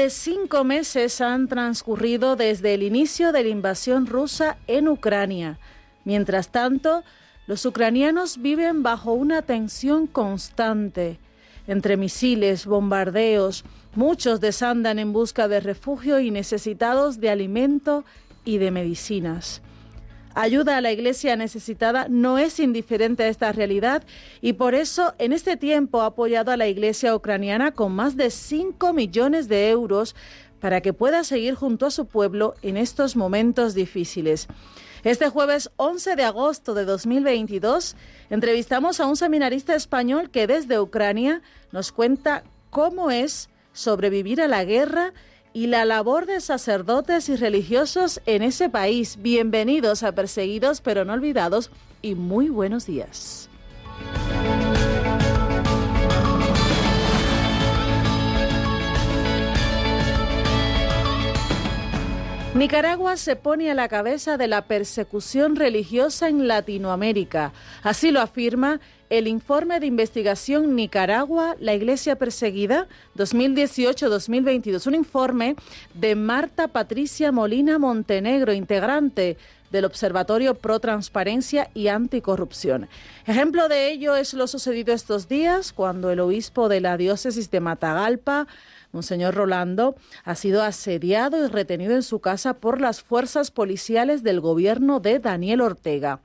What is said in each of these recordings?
De cinco meses han transcurrido desde el inicio de la invasión rusa en Ucrania. Mientras tanto, los ucranianos viven bajo una tensión constante. Entre misiles, bombardeos, muchos desandan en busca de refugio y necesitados de alimento y de medicinas. Ayuda a la iglesia necesitada no es indiferente a esta realidad y por eso en este tiempo ha apoyado a la iglesia ucraniana con más de 5 millones de euros para que pueda seguir junto a su pueblo en estos momentos difíciles. Este jueves 11 de agosto de 2022 entrevistamos a un seminarista español que desde Ucrania nos cuenta cómo es sobrevivir a la guerra y la labor de sacerdotes y religiosos en ese país. Bienvenidos a Perseguidos pero no olvidados y muy buenos días. Nicaragua se pone a la cabeza de la persecución religiosa en Latinoamérica. Así lo afirma el informe de investigación Nicaragua, la Iglesia Perseguida 2018-2022, un informe de Marta Patricia Molina Montenegro, integrante del Observatorio Pro Transparencia y Anticorrupción. Ejemplo de ello es lo sucedido estos días cuando el obispo de la diócesis de Matagalpa, Monseñor Rolando, ha sido asediado y retenido en su casa por las fuerzas policiales del gobierno de Daniel Ortega.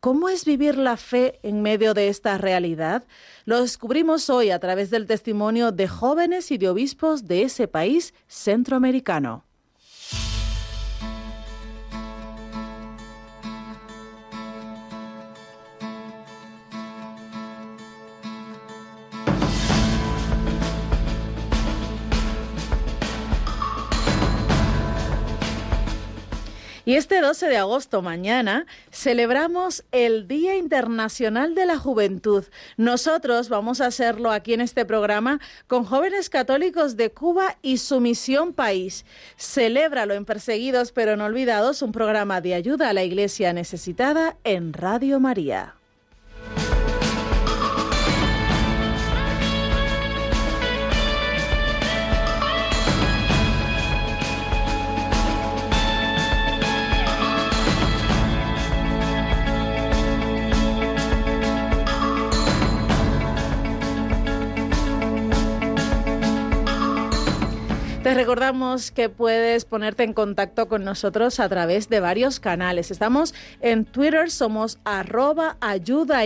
¿Cómo es vivir la fe en medio de esta realidad? Lo descubrimos hoy a través del testimonio de jóvenes y de obispos de ese país centroamericano. Y este 12 de agosto, mañana, celebramos el Día Internacional de la Juventud. Nosotros vamos a hacerlo aquí en este programa con jóvenes católicos de Cuba y su misión país. Celébralo en Perseguidos pero no olvidados, un programa de ayuda a la Iglesia necesitada en Radio María. Te recordamos que puedes ponerte en contacto con nosotros a través de varios canales. Estamos en Twitter, somos arroba ayuda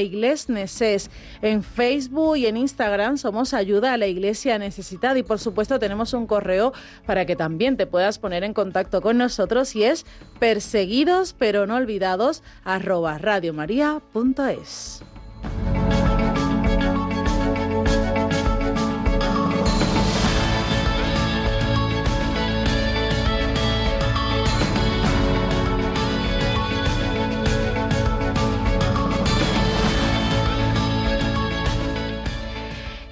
neces. En Facebook y en Instagram somos ayuda a la iglesia necesitada. Y por supuesto tenemos un correo para que también te puedas poner en contacto con nosotros y es perseguidos pero no olvidados arroba radiomaria.es.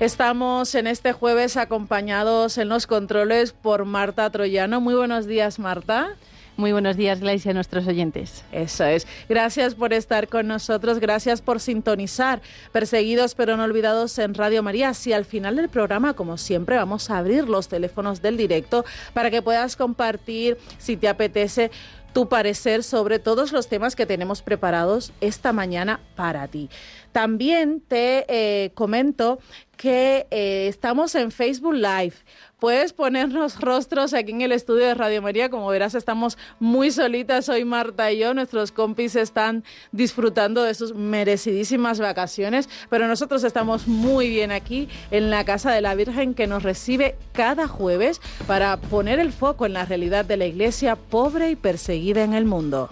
Estamos en este jueves acompañados en los controles por Marta Troyano. Muy buenos días, Marta. Muy buenos días, Gleice, a nuestros oyentes. Eso es. Gracias por estar con nosotros, gracias por sintonizar. Perseguidos pero no olvidados en Radio María. Si al final del programa, como siempre, vamos a abrir los teléfonos del directo para que puedas compartir, si te apetece, tu parecer sobre todos los temas que tenemos preparados esta mañana para ti. También te eh, comento que eh, estamos en Facebook Live. Puedes ponernos rostros aquí en el estudio de Radio María. Como verás, estamos muy solitas hoy, Marta y yo. Nuestros compis están disfrutando de sus merecidísimas vacaciones, pero nosotros estamos muy bien aquí en la Casa de la Virgen que nos recibe cada jueves para poner el foco en la realidad de la iglesia pobre y perseguida en el mundo.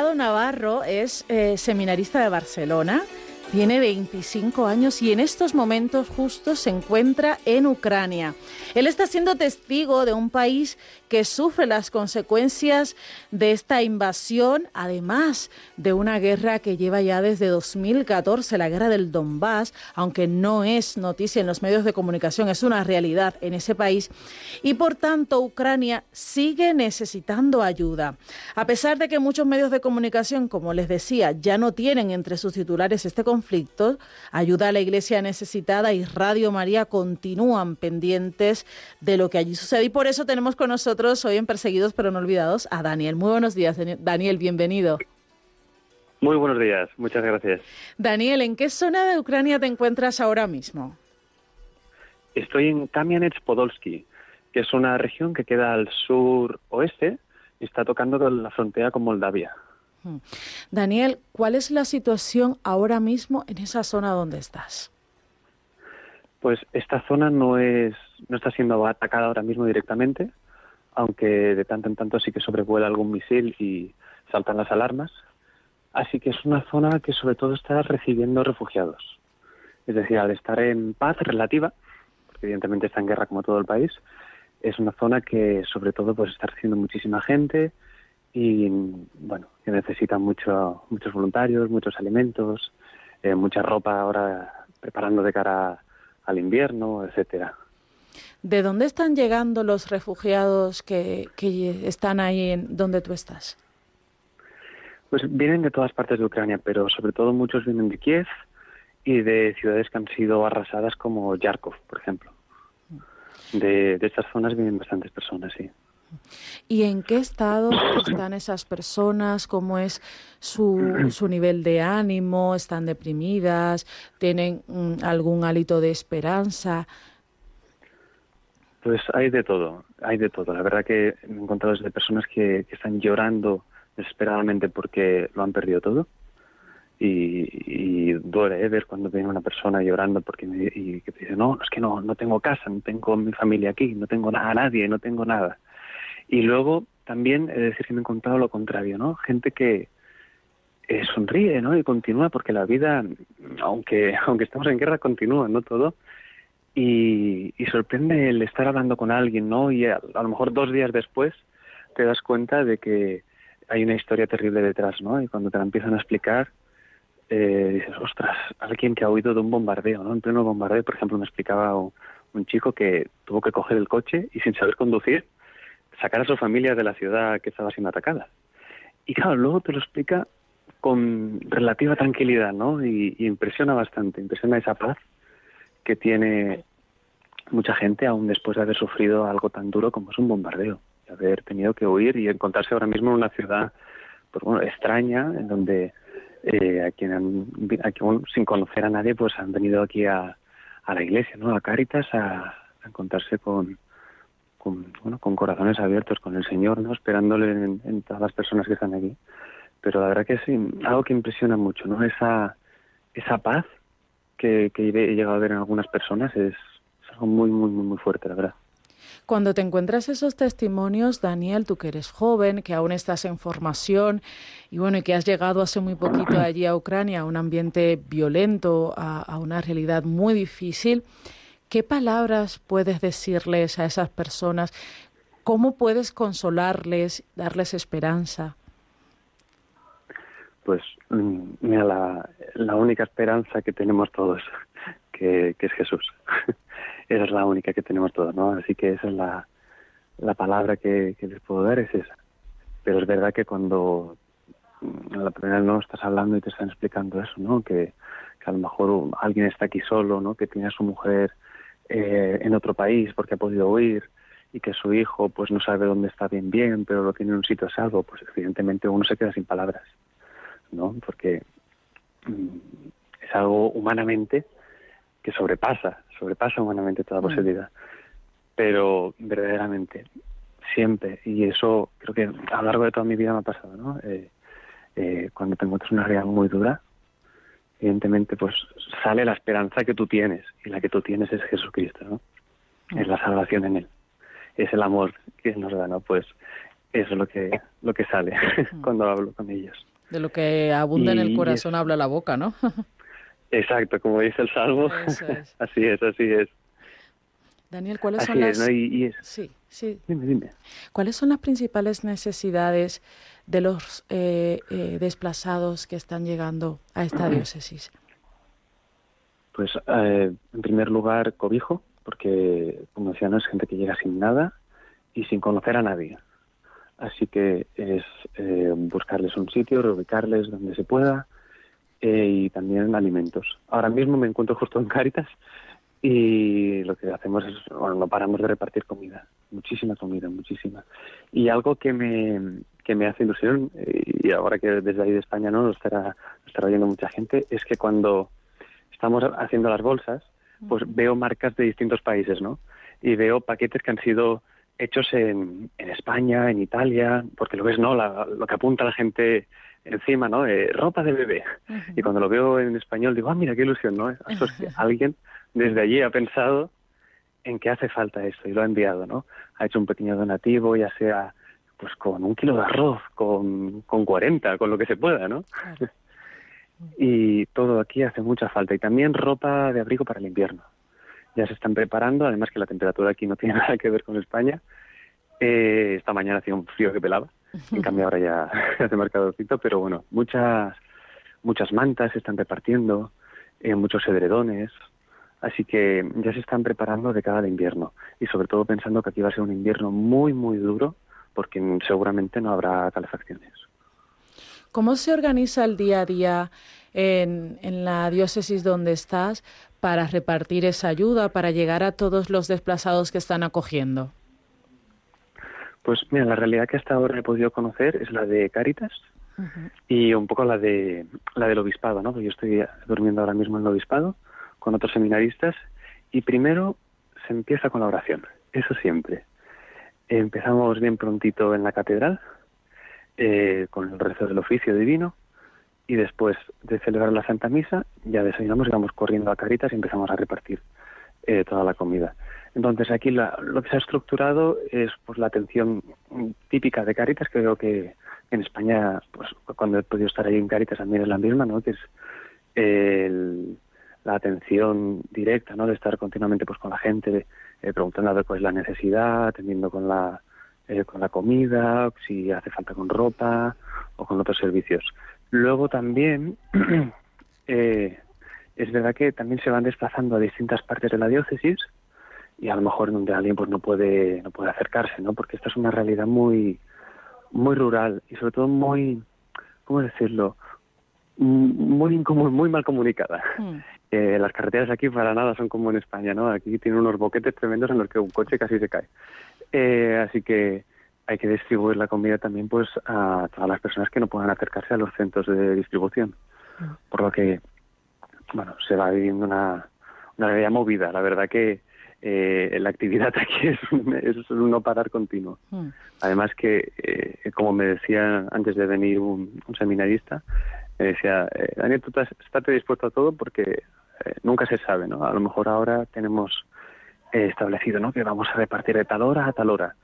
Delgado Navarro es eh, seminarista de Barcelona tiene 25 años y en estos momentos justo se encuentra en Ucrania. Él está siendo testigo de un país que sufre las consecuencias de esta invasión, además de una guerra que lleva ya desde 2014, la guerra del Donbass, aunque no es noticia en los medios de comunicación, es una realidad en ese país. Y por tanto, Ucrania sigue necesitando ayuda. A pesar de que muchos medios de comunicación, como les decía, ya no tienen entre sus titulares este conflicto, ayuda a la iglesia necesitada y Radio María continúan pendientes de lo que allí sucede. Y por eso tenemos con nosotros hoy en Perseguidos pero no olvidados a Daniel. Muy buenos días, Daniel, bienvenido. Muy buenos días, muchas gracias. Daniel, ¿en qué zona de Ucrania te encuentras ahora mismo? Estoy en Kamianets Podolski, que es una región que queda al sur oeste y está tocando la frontera con Moldavia. Daniel, ¿cuál es la situación ahora mismo en esa zona donde estás? Pues esta zona no es no está siendo atacada ahora mismo directamente, aunque de tanto en tanto sí que sobrevuela algún misil y saltan las alarmas. Así que es una zona que sobre todo está recibiendo refugiados. Es decir, al estar en paz relativa, porque evidentemente está en guerra como todo el país, es una zona que sobre todo pues está recibiendo muchísima gente, y bueno, que necesitan mucho, muchos voluntarios, muchos alimentos, eh, mucha ropa ahora preparando de cara al invierno, etcétera. ¿De dónde están llegando los refugiados que, que están ahí en donde tú estás? Pues vienen de todas partes de Ucrania, pero sobre todo muchos vienen de Kiev y de ciudades que han sido arrasadas como Yarkov, por ejemplo. De, de estas zonas vienen bastantes personas, sí. ¿Y en qué estado están esas personas? ¿Cómo es su, su nivel de ánimo? ¿Están deprimidas? ¿Tienen mm, algún hálito de esperanza? Pues hay de todo, hay de todo. La verdad que me he encontrado desde personas que, están llorando desesperadamente porque lo han perdido todo. Y, duele ¿eh? ver cuando viene una persona llorando porque y que te dice, no, es que no, no tengo casa, no tengo mi familia aquí, no tengo a nadie, no tengo nada. Y luego también, es decir, que me he encontrado lo contrario, ¿no? Gente que sonríe, ¿no? Y continúa, porque la vida, aunque, aunque estamos en guerra, continúa, ¿no? Todo. Y, sorprende el estar hablando con alguien, ¿no? Y a, lo mejor dos días después te das cuenta de que hay una historia terrible detrás, ¿no? Y cuando te la empiezan a explicar, eh, dices, ostras, alguien que ha oído de un bombardeo, ¿no? En pleno bombardeo, por ejemplo, me explicaba un, un chico que tuvo que coger el coche y sin saber conducir, sacar a su familia de la ciudad que estaba siendo atacada. Y claro, luego te lo explica con relativa tranquilidad, ¿no? Y, impresiona bastante, impresiona esa paz que tiene mucha gente aún después de haber sufrido algo tan duro como es un bombardeo, de haber tenido que huir y encontrarse ahora mismo en una ciudad pues bueno, extraña, en donde eh, a quien, han, sin conocer a nadie, pues han venido aquí a, a la iglesia, ¿no? A Cáritas a encontrarse con, con, bueno, con corazones abiertos con el Señor, ¿no? esperándole en, todas las personas que están aquí. Pero la verdad que sí, algo que impresiona mucho, ¿no? Esa, esa paz que, que he llegado a ver en algunas personas es, algo muy, muy, muy, muy fuerte, la verdad. Cuando te encuentras esos testimonios, Daniel, tú que eres joven, que aún estás en formación y bueno, y que has llegado hace muy poquito allí a Ucrania, a un ambiente violento, a, a una realidad muy difícil, ¿Qué palabras puedes decirles a esas personas? ¿Cómo puedes consolarles, darles esperanza? Pues mm, mira, la, única esperanza que tenemos todos, que, es Jesús. esa es la única que tenemos todos, ¿no? Así que esa es la, la palabra que, les puedo dar, es esa. Pero es verdad que cuando mm, a la primera no estás hablando y te están explicando eso, ¿no? Que, a lo mejor alguien está aquí solo, ¿no? Que tiene a su mujer eh, en otro país porque ha podido huir y que su hijo pues no sabe dónde está bien bien, pero lo tiene en un sitio salvo, pues evidentemente uno se queda sin palabras, ¿no? Porque mm, es algo humanamente que sobrepasa, sobrepasa humanamente toda mm. posibilidad. Pero verdaderamente, siempre, y eso creo que a lo largo de toda mi vida me ha pasado, ¿no? Eh, eh, cuando te encuentras una realidad muy dura, evidentemente pues sale la esperanza que tú tienes y la que tú tienes es Jesucristo, ¿no? Es la salvación en él. Es el amor que nos da, ¿no? Pues Eso es lo que, lo que sale cuando hablo con ellos. De lo que abunda en el corazón habla la boca, ¿no? Exacto, como dice el Salmo. así es, así es. Daniel, ¿cuáles son las... Sí, sí. Dime, dime. ¿Cuáles son las principales necesidades de los eh, eh, desplazados que están llegando a esta diócesis? Pues, eh, en primer lugar, cobijo, porque, como decía, no es gente que llega sin nada y sin conocer a nadie. Así que es eh, buscarles un sitio, reubicarles donde se pueda eh, y también alimentos. Ahora mismo me encuentro justo en Cáritas y lo que hacemos es, bueno, no paramos de repartir comida, muchísima comida, muchísima. Y algo que me, que me hace ilusión, y ahora que desde ahí de España no lo estará, lo estará oyendo mucha gente, es que cuando estamos haciendo las bolsas, pues veo marcas de distintos países, ¿no? Y veo paquetes que han sido hechos en, en España, en Italia, porque lo ves, ¿no? lo que apunta la gente encima, ¿no? ropa de bebé. Y cuando lo veo en español digo, ah, mira, qué ilusión, ¿no? Eso es que alguien desde allí ha pensado en que hace falta eso y lo ha enviado, ¿no? Ha hecho un pequeño donativo, ya sea pues con un kilo de arroz, con, con 40, con lo que se pueda, ¿no? y todo aquí hace mucha falta. Y también ropa de abrigo para el invierno. Ya se están preparando, además que la temperatura aquí no tiene nada que ver con España. Eh, esta mañana hacía un frío que pelaba, en cambio ahora ya hace marcadorcito, pero bueno, muchas, muchas mantas se están repartiendo, eh, muchos edredones, así que ya se están preparando de cara al invierno y sobre todo pensando que aquí va a ser un invierno muy, muy duro porque seguramente no habrá calefacciones. ¿Cómo se organiza el día a día en, la diócesis donde estás para repartir esa ayuda, para llegar a todos los desplazados que están acogiendo? Pues mira, la realidad que hasta ahora he podido conocer es la de Cáritas y un poco la de la del obispado, ¿no? Porque yo estoy durmiendo ahora mismo en el obispado con otros seminaristas y primero se empieza con la oración, eso siempre. Empezamos bien prontito en la catedral, eh, con el rezo del oficio divino y después de celebrar la Santa Misa ya desayunamos y vamos corriendo a Caritas y empezamos a repartir eh, toda la comida. Entonces aquí lo que se ha estructurado es pues la atención típica de Caritas, creo que en España, pues cuando he podido estar ahí en Caritas también es la misma, ¿no? Que es la atención directa, ¿no? De estar continuamente pues con la gente, eh, preguntando a ver cuál es la necesidad, atendiendo con la eh, con la comida, si hace falta con ropa o con otros servicios. Luego también eh, es verdad que también se van desplazando a distintas partes de la diócesis y a lo mejor donde alguien pues no puede no puede acercarse, ¿no? Porque esta es una realidad muy muy rural y sobre todo muy ¿cómo decirlo? muy muy mal comunicada. Mm. Eh, las carreteras aquí para nada son como en España, ¿no? Aquí tienen unos boquetes tremendos en los que un coche casi se cae. Eh, así que hay que distribuir la comida también pues a todas las personas que no puedan acercarse a los centros de distribución. Por lo que, bueno, se va viviendo una, una realidad movida. La verdad que eh, la actividad aquí es un, es un no parar continuo. Mm. Además que, eh, como me decía antes de venir un, seminarista, me decía, eh, Daniel, tú estás dispuesto a todo porque nunca se sabe, ¿no? A lo mejor ahora tenemos establecido, ¿no? Que vamos a repartir de tal hora a tal hora,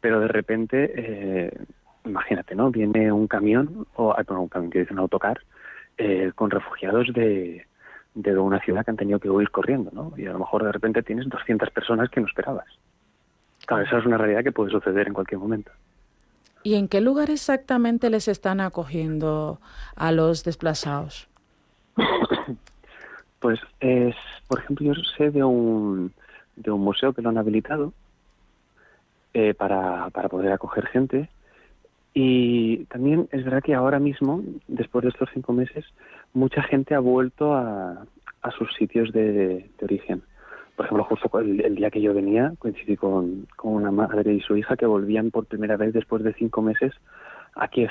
pero de repente, eh, imagínate, ¿no? Viene un camión o un camión que dice un autocar eh, con refugiados de, de una ciudad que han tenido que huir corriendo, ¿no? Y a lo mejor de repente tienes 200 personas que no esperabas. Claro, esa es una realidad que puede suceder en cualquier momento. ¿Y en qué lugar exactamente les están acogiendo a los desplazados? Pues es, por ejemplo, yo sé de un, de un museo que lo han habilitado eh, para, para poder acoger gente. Y también es verdad que ahora mismo, después de estos cinco meses, mucha gente ha vuelto a, a sus sitios de, origen. Por ejemplo, justo el, día que yo venía, coincidí con, con una madre y su hija que volvían por primera vez después de cinco meses a Kiev.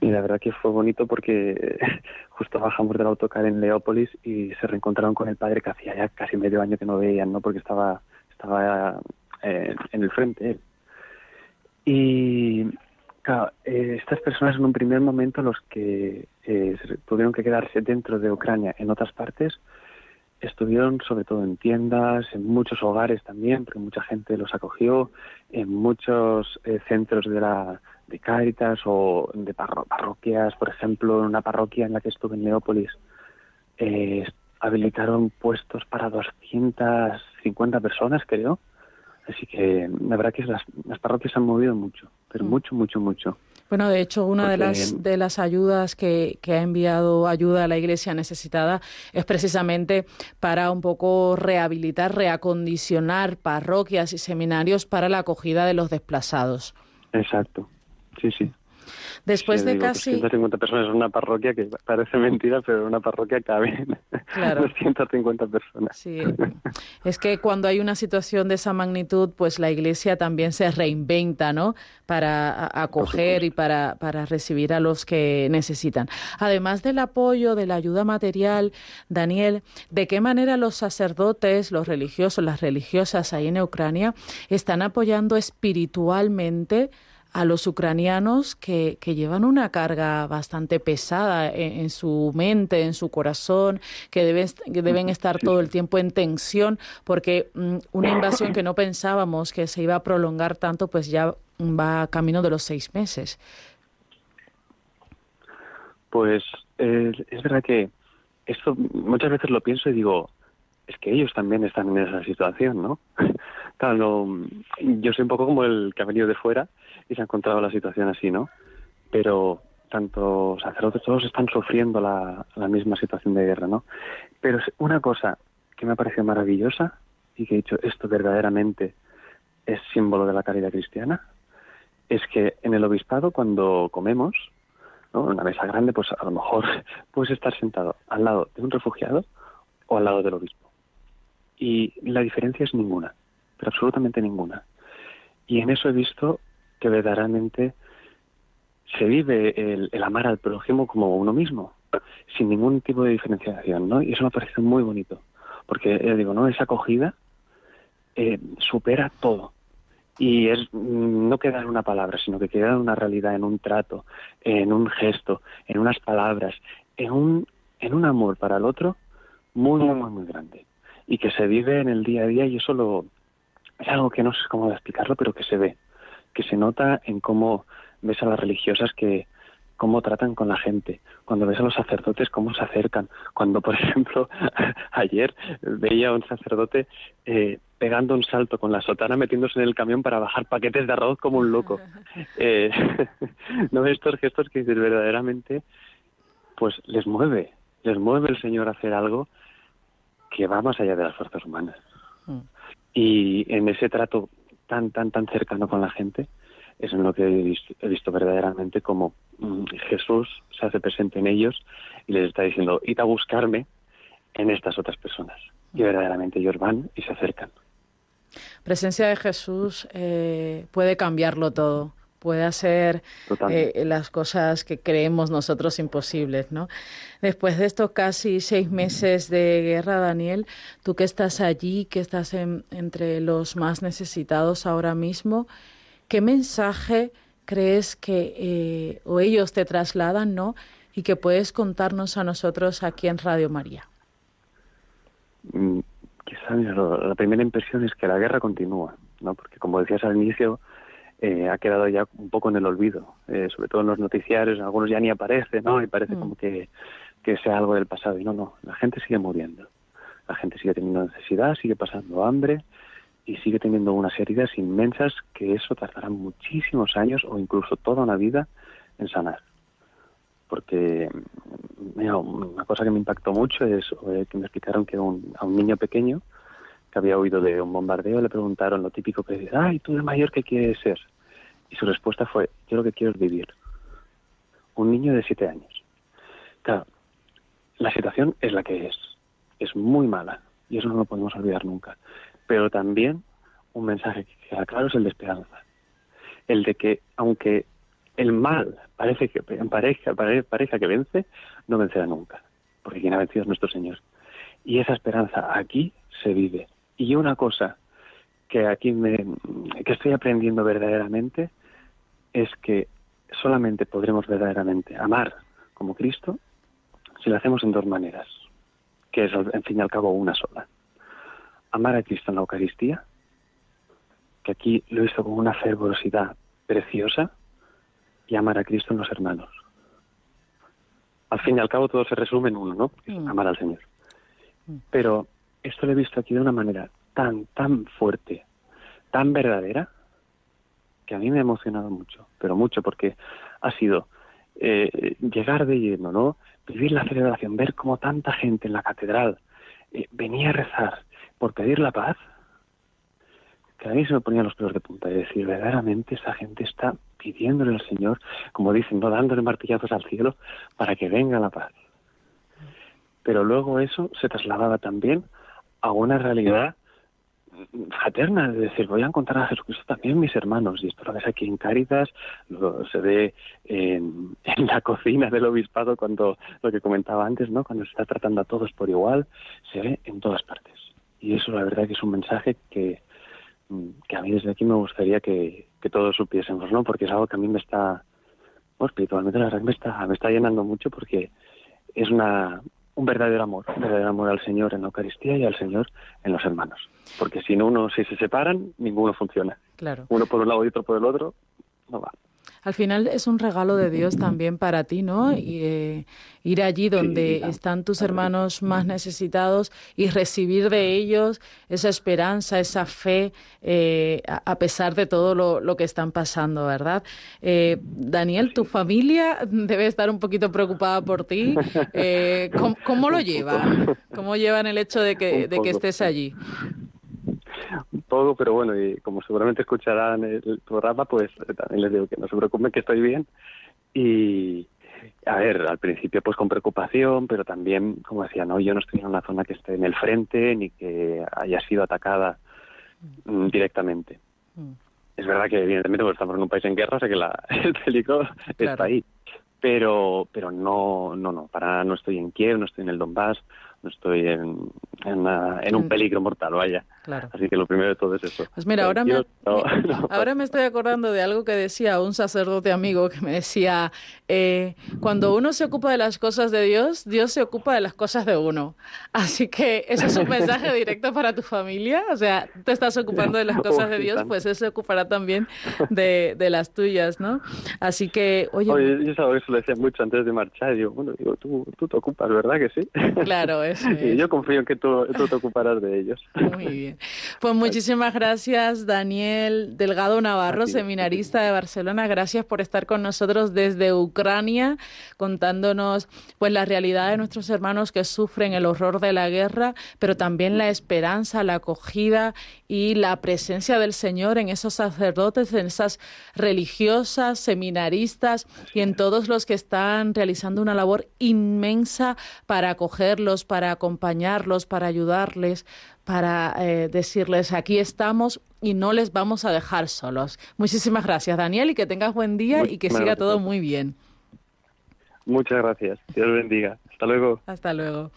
Y la verdad que fue bonito porque justo bajamos del autocar en Leópolis y se reencontraron con el padre que hacía ya casi medio año que no veían, ¿no? Porque estaba, estaba eh, en el frente. Y claro, eh, estas personas en un primer momento los que eh, tuvieron que quedarse dentro de Ucrania en otras partes, estuvieron sobre todo en tiendas, en muchos hogares también, porque mucha gente los acogió, en muchos eh, centros de la de Cáritas o de parroquias, por ejemplo, en una parroquia en la que estuve en Leópolis, eh, habilitaron puestos para 250 personas, creo. Así que la verdad que las, las parroquias se han movido mucho, pero mm. mucho, mucho, mucho. Bueno, de hecho, una de las de las ayudas que, que, ha enviado ayuda a la Iglesia necesitada es precisamente para un poco rehabilitar, reacondicionar parroquias y seminarios para la acogida de los desplazados. Exacto. Sí, sí. Después de casi... 250 personas en una parroquia que parece mentira, pero en una parroquia caben claro. 250 personas. Sí, es que cuando hay una situación de esa magnitud, pues la Iglesia también se reinventa, ¿no? Para acoger y para, para recibir a los que necesitan. Además del apoyo, de la ayuda material, Daniel, ¿de qué manera los sacerdotes, los religiosos, las religiosas ahí en Ucrania están apoyando espiritualmente a los ucranianos que, que llevan una carga bastante pesada en, su mente, en su corazón, que deben, deben estar todo el tiempo en tensión, porque mm, una invasión que no pensábamos que se iba a prolongar tanto, pues ya va camino de los seis meses. Pues es verdad que esto muchas veces lo pienso y digo, es que ellos también están en esa situación, ¿no? claro, yo soy un poco como el que ha venido de fuera y se ha encontrado la situación así, ¿no? Pero tanto sacerdotes todos están sufriendo la, misma situación de guerra, ¿no? Pero una cosa que me ha parecido maravillosa y que he dicho esto verdaderamente es símbolo de la caridad cristiana, es que en el obispado cuando comemos, ¿no? en una mesa grande, pues a lo mejor puedes estar sentado al lado de un refugiado o al lado del obispo. Y la diferencia es ninguna, pero absolutamente ninguna. Y en eso he visto que verdaderamente se vive el, amar al prójimo como uno mismo, sin ningún tipo de diferenciación, ¿no? Y eso me parece muy bonito, porque, digo, ¿no? Esa acogida eh, supera todo. Y es mm, no queda en una palabra, sino que queda en una realidad, en un trato, en un gesto, en unas palabras, en un, en un amor para el otro muy, muy, muy, muy grande. Y que se vive en el día a día y eso lo, es algo que no sé cómo explicarlo, pero que se ve que se nota en cómo ves a las religiosas que cómo tratan con la gente, cuando ves a los sacerdotes cómo se acercan, cuando por ejemplo ayer veía a un sacerdote eh, pegando un salto con la sotana metiéndose en el camión para bajar paquetes de arroz como un loco. Eh, no estos gestos que dices verdaderamente pues les mueve, les mueve el Señor a hacer algo que va más allá de las fuerzas humanas. Mm. Y en ese trato tan, tan, tan cercano con la gente, es en lo que he visto, verdaderamente como mm, Jesús se hace presente en ellos y les está diciendo, id a buscarme en estas otras personas. Y verdaderamente ellos van y se acercan. Presencia de Jesús eh, puede cambiarlo todo puede hacer eh, las cosas que creemos nosotros imposibles, ¿no? Después de estos casi seis meses de guerra, Daniel, tú que estás allí, que estás entre los más necesitados ahora mismo, ¿qué mensaje crees que o ellos te trasladan, ¿no? Y que puedes contarnos a nosotros aquí en Radio María. Mm, quizá la primera impresión es que la guerra continúa, ¿no? Porque como decías al inicio, eh, ha quedado ya un poco en el olvido, eh, sobre todo en los noticiarios, algunos ya ni aparece, ¿no? Y parece mm. como que, que sea algo del pasado. Y no, no, la gente sigue muriendo. La gente sigue teniendo necesidad, sigue pasando hambre y sigue teniendo unas heridas inmensas que eso tardará muchísimos años o incluso toda una vida en sanar. Porque mira, una cosa que me impactó mucho es eh, que me explicaron que un, a un niño pequeño que había oído de un bombardeo, le preguntaron lo típico que dice, ay, tú de mayor, ¿qué quieres ser? Y su respuesta fue, yo lo que quiero es vivir. Un niño de siete años. Claro, la situación es la que es. Es muy mala y eso no lo podemos olvidar nunca. Pero también un mensaje que queda claro es el de esperanza. El de que aunque el mal parece que parezca, parezca que vence, no vencerá nunca, porque quien ha vencido es nuestro Señor. Y esa esperanza aquí se vive y una cosa que aquí me, que estoy aprendiendo verdaderamente es que solamente podremos verdaderamente amar como Cristo si lo hacemos en dos maneras, que es en fin y al cabo una sola. Amar a Cristo en la Eucaristía, que aquí lo hizo con una fervorosidad preciosa, y amar a Cristo en los hermanos. Al fin y al cabo todo se resume en uno, ¿no? Mm. Amar al Señor. Mm. Pero esto lo he visto aquí de una manera tan, tan fuerte, tan verdadera, que a mí me ha emocionado mucho, pero mucho, porque ha sido eh, llegar de lleno, ¿no? Vivir la celebración, ver cómo tanta gente en la catedral eh, venía a rezar por pedir la paz, que a mí se me ponían los pelos de punta y decir, verdaderamente esa gente está pidiéndole al Señor, como dicen, no dándole martillazos al cielo para que venga la paz. Pero luego eso se trasladaba también a una realidad fraterna, es decir, voy a encontrar a Jesucristo también mis hermanos, y esto lo ves aquí en Cáritas, lo, se ve en, la cocina del obispado cuando, lo que comentaba antes, ¿no? Cuando se está tratando a todos por igual, se ve en todas partes. Y eso la verdad que es un mensaje que, que a mí desde aquí me gustaría que, que todos supiésemos, ¿no? Porque es algo que a mí me está, espiritualmente la verdad me está, me está llenando mucho porque es una, un verdadero amor, un verdadero amor al Señor en la Eucaristía y al Señor en los hermanos. Porque si no uno, si se separan, ninguno funciona. Claro. Uno por un lado y otro por el otro, no va. Al final es un regalo de Dios también para ti, ¿no? Y, eh, ir allí donde están tus hermanos más necesitados y recibir de ellos esa esperanza, esa fe, eh, a pesar de todo lo, que están pasando, ¿verdad? Eh, Daniel, tu familia debe estar un poquito preocupada por ti. ¿cómo, ¿cómo, lo llevan? ¿Cómo llevan el hecho de que, de que estés allí? Todo, pero bueno, y como seguramente escucharán el programa, pues también les digo que no se preocupen, que estoy bien. Y, a ver, al principio pues con preocupación, pero también, como decía, no, yo no estoy en una zona que esté en el frente ni que haya sido atacada mm, directamente. Mm. Es verdad que evidentemente pues, estamos en un país en guerra, o sea que la, el peligro está ahí. Pero, pero no, no, no, para no estoy en Kiev, no estoy en el Donbass, no estoy en, en, un peligro mortal, vaya. Así que lo primero de todo es eso. Pues mira, ahora me, ahora me estoy acordando de algo que decía un sacerdote amigo que me decía, eh, cuando uno se ocupa de las cosas de Dios, Dios se ocupa de las cosas de uno. Así que ese es un mensaje directo para tu familia. O sea, te estás ocupando de las cosas de Dios, pues Él se ocupará también de, de las tuyas, ¿no? Así que, oye... oye yo sabía eso lo decía mucho antes de marchar. Y digo, bueno, digo, tú, tú te ocupas, ¿verdad que sí? Claro, eso Y yo confío en que tú, tú te ocuparás de ellos. Muy bien. Pues muchísimas gracias, Daniel Delgado Navarro, seminarista de Barcelona. Gracias por estar con nosotros desde Ucrania, contándonos pues la realidad de nuestros hermanos que sufren el horror de la guerra, pero también la esperanza, la acogida y la presencia del Señor en esos sacerdotes, en esas religiosas, seminaristas y en todos los que están realizando una labor inmensa para acogerlos, para acompañarlos, para ayudarles, para eh, decirles aquí estamos y no les vamos a dejar solos. Muchísimas gracias, Daniel, y que tengas buen día y que siga todo muy bien. Muchas gracias. Dios bendiga. Hasta luego. Hasta luego.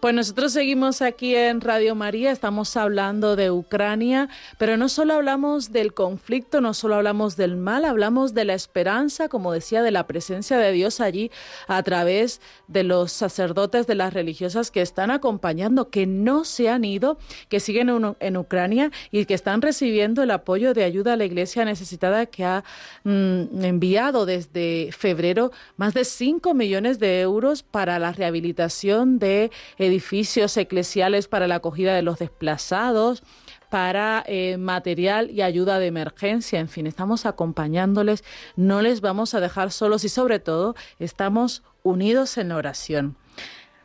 Pues nosotros seguimos aquí en Radio María, estamos hablando de Ucrania, pero no solo hablamos del conflicto, no solo hablamos del mal, hablamos de la esperanza, como decía, de la presencia de Dios allí a través de los sacerdotes, de las religiosas que están acompañando, que no se han ido, que siguen en, Ucrania y que están recibiendo el apoyo de ayuda a la iglesia necesitada que ha mm, enviado desde febrero más de 5 millones de euros para la rehabilitación de edificios eclesiales para la acogida de los desplazados, para eh, material y ayuda de emergencia. En fin, estamos acompañándoles, no les vamos a dejar solos y sobre todo estamos unidos en oración.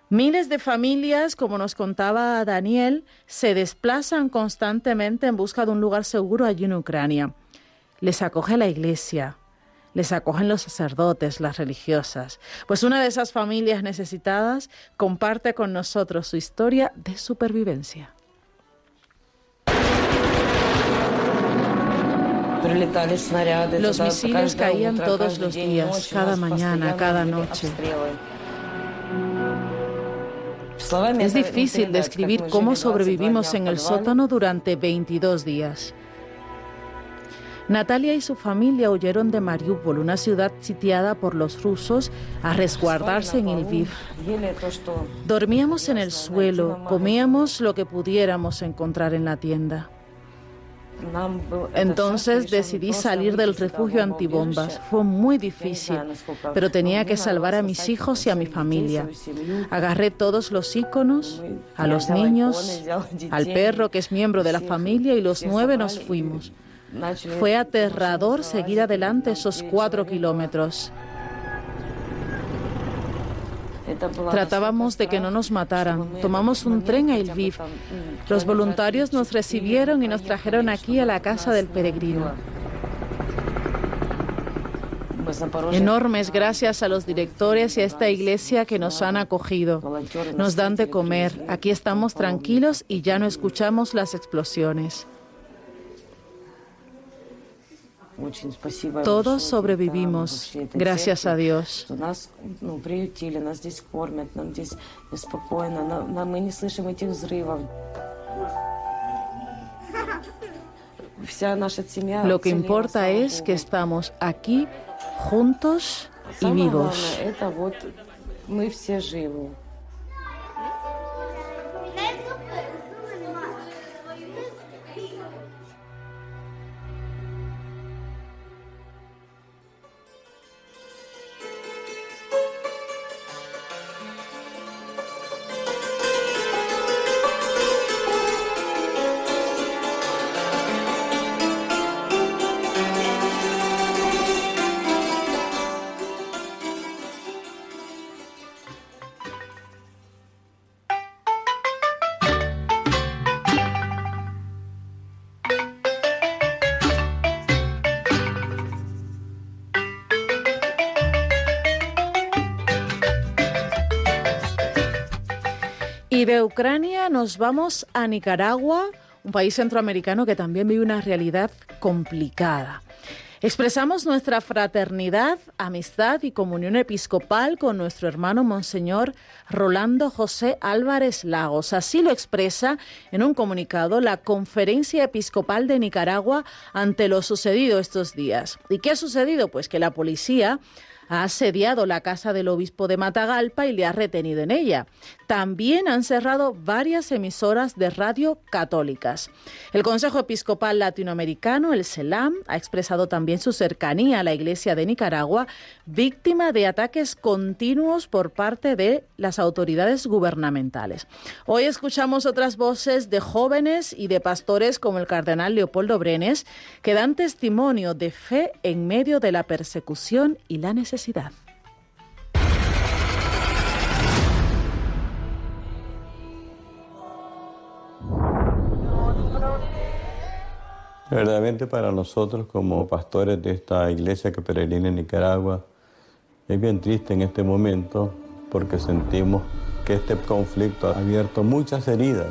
Miles de familias, como nos contaba Daniel, se desplazan constantemente en busca de un lugar seguro allí en Ucrania. Les acoge la iglesia, les acogen los sacerdotes, las religiosas. Pues una de esas familias necesitadas comparte con nosotros su historia de supervivencia. Los misiles caían todos los días, cada mañana, cada noche. Es difícil describir cómo sobrevivimos en el sótano durante 22 días. Natalia y su familia huyeron de Mariupol, una ciudad sitiada por los rusos, a resguardarse en Lviv. Dormíamos en el suelo, comíamos lo que pudiéramos encontrar en la tienda. Entonces decidí salir del refugio antibombas. Fue muy difícil, pero tenía que salvar a mis hijos y a mi familia. Agarré todos los íconos, a los niños, al perro que es miembro de la familia y los nueve nos fuimos. Fue aterrador seguir adelante esos cuatro kilómetros. Tratábamos de que no nos mataran. Tomamos un tren a Lviv. Los voluntarios nos recibieron y nos trajeron aquí a la casa del peregrino. Enormes gracias a los directores y a esta iglesia que nos han acogido. Nos dan de comer. Aquí estamos tranquilos y ya no escuchamos las explosiones. Todos sobrevivimos, gracias a Dios. Lo que importa es que estamos aquí juntos y vivos. Y de Ucrania nos vamos a Nicaragua, un país centroamericano que también vive una realidad complicada. Expresamos nuestra fraternidad, amistad y comunión episcopal con nuestro hermano Monseñor Rolando José Álvarez Lagos. Así lo expresa en un comunicado la Conferencia Episcopal de Nicaragua ante lo sucedido estos días. ¿Y qué ha sucedido? Pues que la policía ha asediado la casa del obispo de Matagalpa y le ha retenido en ella. También han cerrado varias emisoras de radio católicas. El Consejo Episcopal Latinoamericano, el CELAM, ha expresado también su cercanía a la Iglesia de Nicaragua, víctima de ataques continuos por parte de las autoridades gubernamentales. Hoy escuchamos otras voces de jóvenes y de pastores como el cardenal Leopoldo Brenes, que dan testimonio de fe en medio de la persecución y la necesidad Verdaderamente para nosotros como pastores de esta iglesia que peregrina en Nicaragua es bien triste en este momento porque sentimos que este conflicto ha abierto muchas heridas.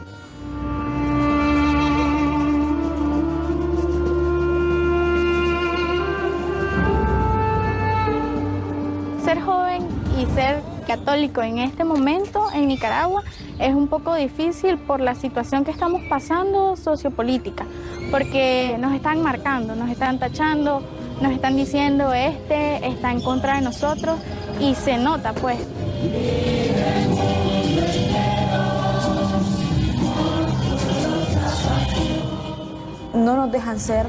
Católico en este momento en Nicaragua es un poco difícil por la situación que estamos pasando sociopolítica, porque nos están marcando, nos están tachando, nos están diciendo este está en contra de nosotros y se nota pues. No nos dejan ser,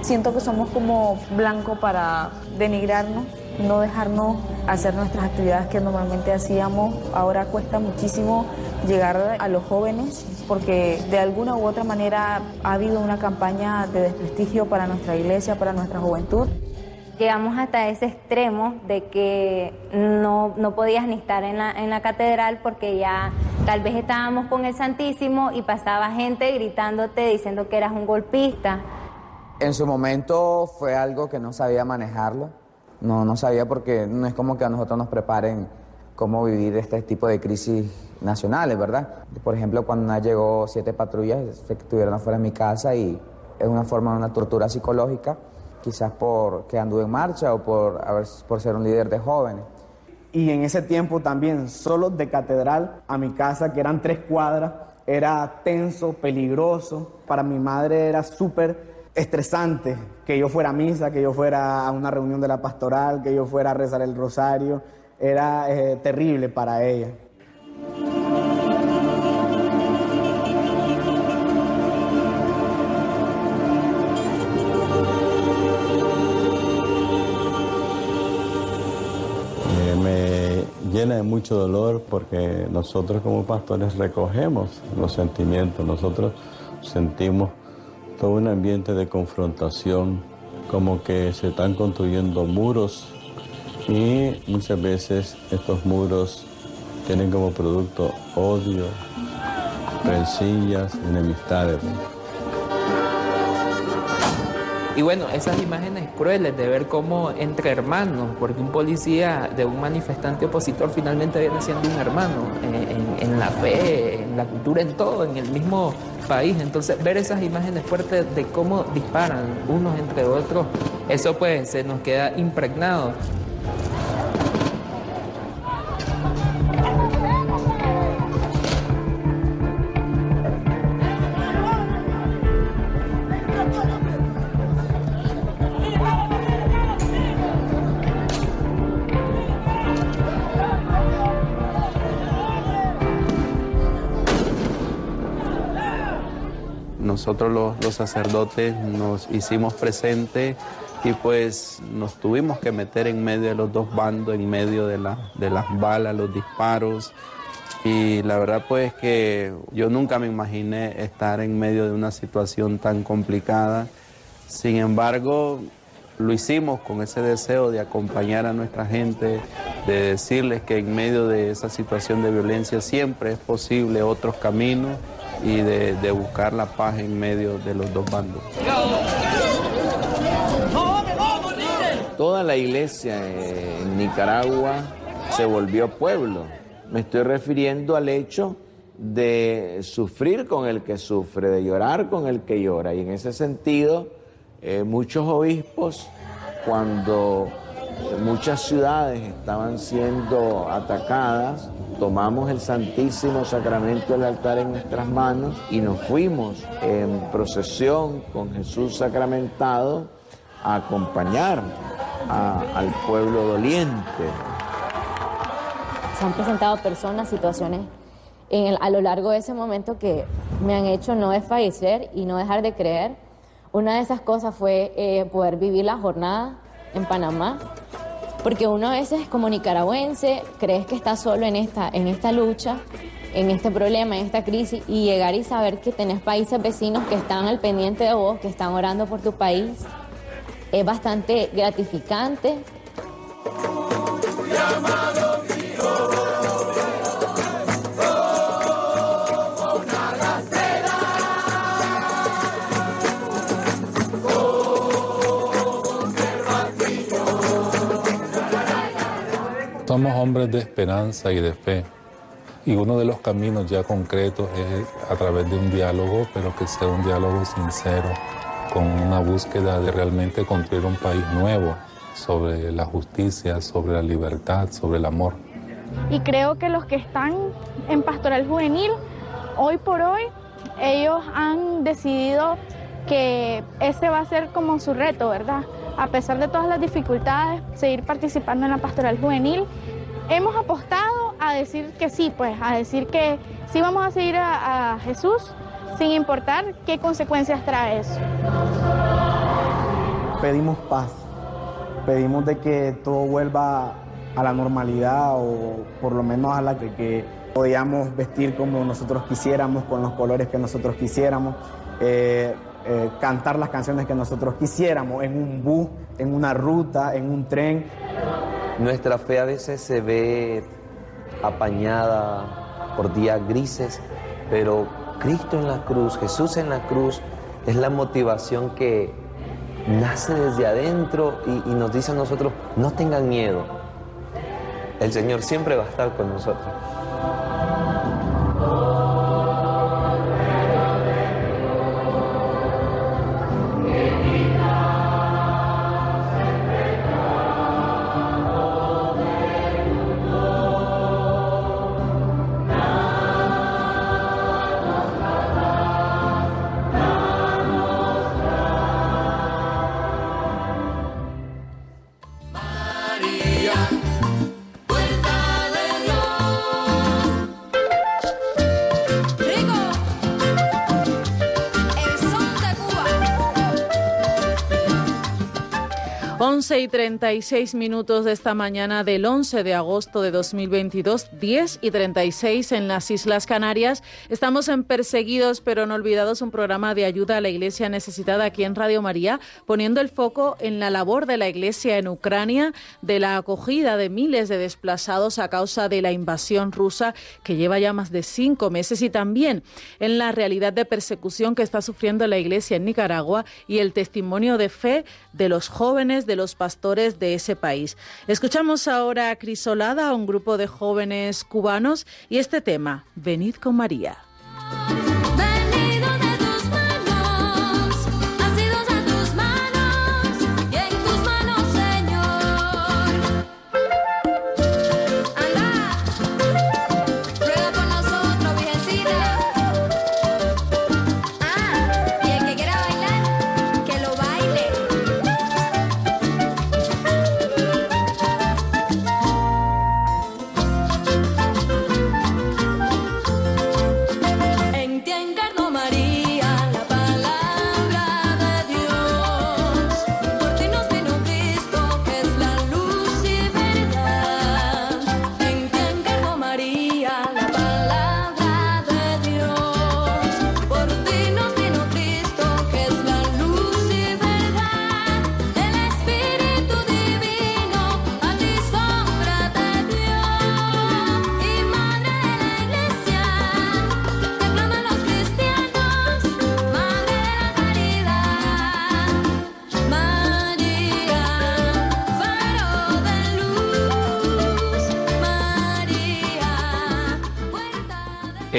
siento que somos como blanco para denigrarnos no dejarnos hacer nuestras actividades que normalmente hacíamos. Ahora cuesta muchísimo llegar a los jóvenes porque de alguna u otra manera ha habido una campaña de desprestigio para nuestra iglesia, para nuestra juventud. Llegamos hasta ese extremo de que no, no podías ni estar en la, en la catedral porque ya tal vez estábamos con el Santísimo y pasaba gente gritándote diciendo que eras un golpista. En su momento fue algo que no sabía manejarlo no, no sabía porque no es como que a nosotros nos preparen cómo vivir este tipo de crisis nacionales, ¿verdad? Por ejemplo, cuando llegó siete patrullas, se estuvieron afuera de mi casa y es una forma de una tortura psicológica, quizás por que anduve en marcha o por, por ser un líder de jóvenes. Y en ese tiempo también, solo de catedral a mi casa, que eran tres cuadras, era tenso, peligroso. Para mi madre era súper estresante que yo fuera a misa, que yo fuera a una reunión de la pastoral, que yo fuera a rezar el rosario. Era eh, terrible para ella. llena de mucho dolor porque nosotros como pastores recogemos los sentimientos, nosotros sentimos todo un ambiente de confrontación, como que se están construyendo muros y muchas veces estos muros tienen como producto odio, rencillas, enemistades. Y bueno, esas imágenes crueles de ver cómo entre hermanos, porque un policía de un manifestante opositor finalmente viene siendo un hermano eh, en, la fe, la cultura, en todo, en el mismo país. Entonces, ver esas imágenes fuertes de cómo disparan unos entre otros, eso pues se nos queda impregnado. Nosotros los, sacerdotes nos hicimos presentes y pues nos tuvimos que meter en medio de los dos bandos, en medio de, de las balas, los disparos. Y la verdad pues que yo nunca me imaginé estar en medio de una situación tan complicada. Sin embargo, lo hicimos con ese deseo de acompañar a nuestra gente, de decirles que en medio de esa situación de violencia siempre es posible otros caminos y de, buscar la paz en medio de los dos bandos. Toda la iglesia en Nicaragua se volvió pueblo. Me estoy refiriendo al hecho de sufrir con el que sufre, de llorar con el que llora. Y en ese sentido, eh, muchos obispos, cuando muchas ciudades estaban siendo atacadas, tomamos el Santísimo Sacramento del altar en nuestras manos y nos fuimos en procesión con Jesús sacramentado a acompañar al pueblo doliente. Se han presentado personas, situaciones a lo largo de ese momento que me han hecho no desfallecer y no dejar de creer. Una de esas cosas fue eh, poder vivir la jornada en Panamá porque uno a veces como nicaragüense crees que está solo en esta, en esta lucha, en este problema, en esta crisis, y llegar y saber que tenés países vecinos que están al pendiente de vos, que están orando por tu país, es bastante gratificante. Somos hombres de esperanza y de fe. Y uno de los caminos ya concretos es a través de un diálogo, pero que sea un diálogo sincero, con una búsqueda de realmente construir un país nuevo sobre la justicia, sobre la libertad, sobre el amor. Y creo que los que están en pastoral juvenil, hoy por hoy, ellos han decidido que ese va a ser como su reto, ¿verdad? A pesar de todas las dificultades, seguir participando en la pastoral juvenil hemos apostado a decir que sí, pues, a decir que sí vamos a seguir a, Jesús sin importar qué consecuencias trae eso. Pedimos paz, pedimos de que todo vuelva a la normalidad o por lo menos a la que, podíamos vestir como nosotros quisiéramos, con los colores que nosotros quisiéramos, eh, eh, cantar las canciones que nosotros quisiéramos en un bus, en una ruta, en un tren. Nuestra fe a veces se ve apañada por días grises, pero Cristo en la cruz, Jesús en la cruz, es la motivación que nace desde adentro y, y nos dice a nosotros, no tengan miedo, el Señor siempre va a estar con nosotros. 11 y 36 minutos de esta mañana del 11 de agosto de 2022, 10 y 36 en las Islas Canarias. Estamos en Perseguidos pero no olvidados, un programa de ayuda a la Iglesia necesitada aquí en Radio María, poniendo el foco en la labor de la Iglesia en Ucrania, de la acogida de miles de desplazados a causa de la invasión rusa que lleva ya más de cinco meses y también en la realidad de persecución que está sufriendo la Iglesia en Nicaragua y el testimonio de fe de los jóvenes, de los pastores de ese país. Escuchamos ahora a Crisolada, un grupo de jóvenes cubanos, y este tema, Venid con María.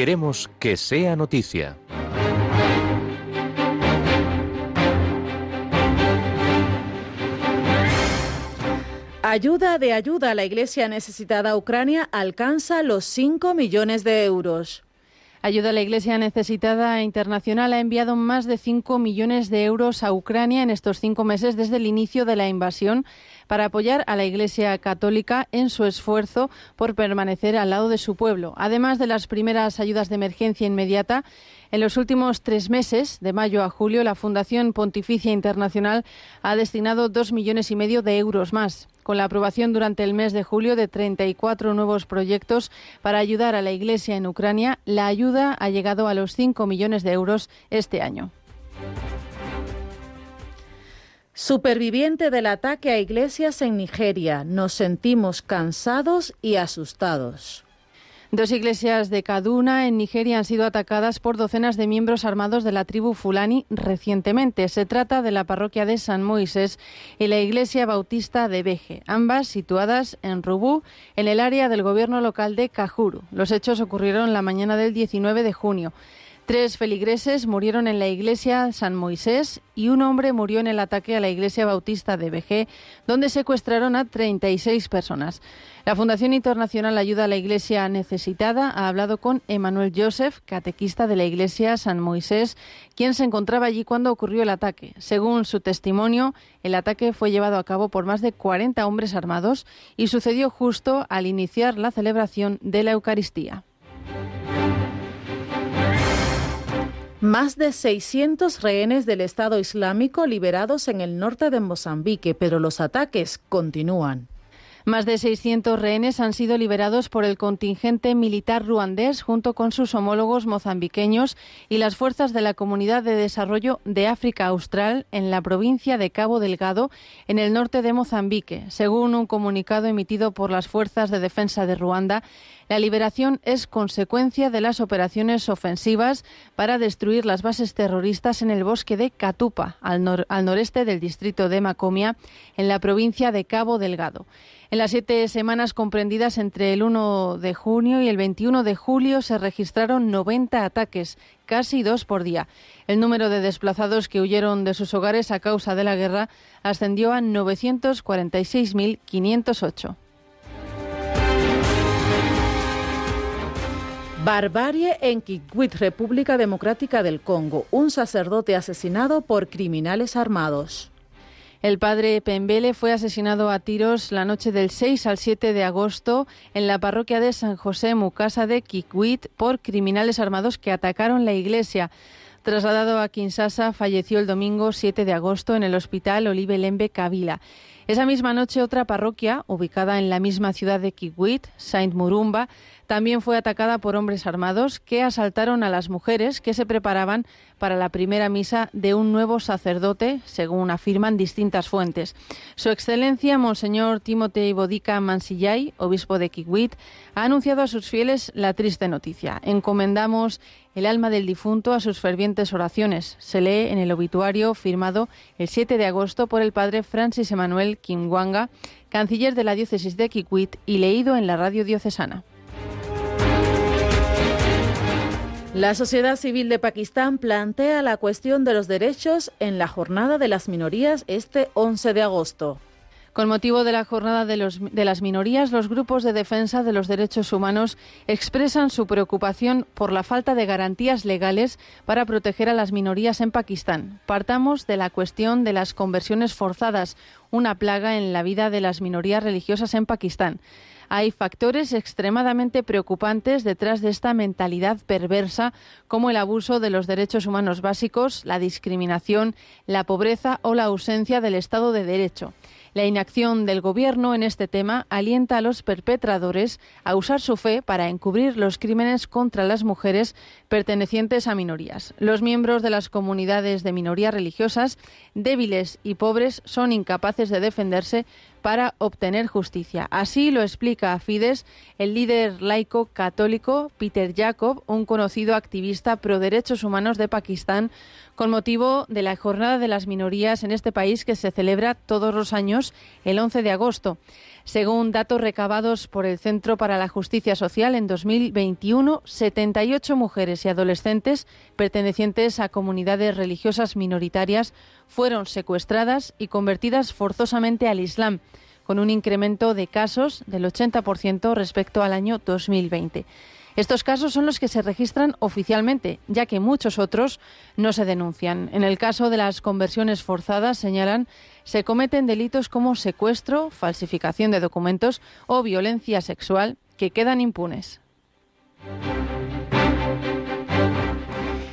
Queremos que sea noticia. Ayuda de ayuda a la Iglesia necesitada Ucrania alcanza los 5 millones de euros. Ayuda a la Iglesia Necesitada Internacional ha enviado más de 5 millones de euros a Ucrania en estos cinco meses desde el inicio de la invasión para apoyar a la Iglesia Católica en su esfuerzo por permanecer al lado de su pueblo. Además de las primeras ayudas de emergencia inmediata, en los últimos tres meses, de mayo a julio, la Fundación Pontificia Internacional ha destinado dos millones y medio de euros más con la aprobación durante el mes de julio de 34 nuevos proyectos para ayudar a la Iglesia en Ucrania, la ayuda ha llegado a los 5 millones de euros este año. Superviviente del ataque a iglesias en Nigeria, nos sentimos cansados y asustados. Dos iglesias de Kaduna, en Nigeria, han sido atacadas por docenas de miembros armados de la tribu Fulani recientemente. Se trata de la parroquia de San Moisés y la iglesia bautista de Beje, ambas situadas en Rubú, en el área del gobierno local de Kajuru. Los hechos ocurrieron la mañana del 19 de junio. Tres feligreses murieron en la iglesia San Moisés y un hombre murió en el ataque a la iglesia bautista de Bejé, donde secuestraron a 36 personas. La Fundación Internacional Ayuda a la Iglesia Necesitada ha hablado con Emmanuel Joseph, catequista de la iglesia San Moisés, quien se encontraba allí cuando ocurrió el ataque. Según su testimonio, el ataque fue llevado a cabo por más de 40 hombres armados y sucedió justo al iniciar la celebración de la Eucaristía. Más de 600 rehenes del Estado Islámico liberados en el norte de Mozambique, pero los ataques continúan. Más de 600 rehenes han sido liberados por el contingente militar ruandés junto con sus homólogos mozambiqueños y las fuerzas de la Comunidad de Desarrollo de África Austral en la provincia de Cabo Delgado, en el norte de Mozambique. Según un comunicado emitido por las Fuerzas de Defensa de Ruanda, La liberación es consecuencia de las operaciones ofensivas para destruir las bases terroristas en el bosque de Catupa, al, noreste del distrito de Macomia, en la provincia de Cabo Delgado. En las siete semanas comprendidas entre el 1 de junio y el 21 de julio se registraron 90 ataques, casi dos por día. El número de desplazados que huyeron de sus hogares a causa de la guerra ascendió a 946.508. Barbarie en Kikwit, República Democrática del Congo. Un sacerdote asesinado por criminales armados. El padre Pembele fue asesinado a tiros la noche del 6 al 7 de agosto en la parroquia de San José Mucasa de Kikwit por criminales armados que atacaron la iglesia. Trasladado a Kinshasa, falleció el domingo 7 de agosto en el hospital Olive Lembe Kabila. Esa misma noche, otra parroquia, ubicada en la misma ciudad de Kikwit, Saint Murumba, también fue atacada por hombres armados que asaltaron a las mujeres que se preparaban para la primera misa de un nuevo sacerdote, según afirman distintas fuentes. Su Excelencia, Monseñor Timotei Bodica Mansillay, obispo de Kikwit, ha anunciado a sus fieles la triste noticia. Encomendamos el alma del difunto a sus fervientes oraciones. Se lee en el obituario firmado el 7 de agosto por el padre Francis Emanuel Kimwanga, canciller de la diócesis de Kikwit y leído en la radio diocesana. La sociedad civil de Pakistán plantea la cuestión de los derechos en la jornada de las minorías este 11 de agosto. Con motivo de la jornada de, los, de, las minorías, los grupos de defensa de los derechos humanos expresan su preocupación por la falta de garantías legales para proteger a las minorías en Pakistán. Partamos de la cuestión de las conversiones forzadas, una plaga en la vida de las minorías religiosas en Pakistán. Hay factores extremadamente preocupantes detrás de esta mentalidad perversa, como el abuso de los derechos humanos básicos, la discriminación, la pobreza o la ausencia del Estado de Derecho. La inacción del Gobierno en este tema alienta a los perpetradores a usar su fe para encubrir los crímenes contra las mujeres pertenecientes a minorías. Los miembros de las comunidades de minorías religiosas, débiles y pobres, son incapaces de defenderse para obtener justicia. Así lo explica a Fides el líder laico católico Peter Jacob, un conocido activista pro derechos humanos de Pakistán, con motivo de la Jornada de las Minorías en este país que se celebra todos los años el 11 de agosto. Según datos recabados por el Centro para la Justicia Social, en 2021, 78 mujeres y adolescentes pertenecientes a comunidades religiosas minoritarias fueron secuestradas y convertidas forzosamente al Islam, con un incremento de casos del 80% respecto al año 2020. Estos casos son los que se registran oficialmente, ya que muchos otros no se denuncian. En el caso de las conversiones forzadas, señalan, se cometen delitos como secuestro, falsificación de documentos o violencia sexual que quedan impunes.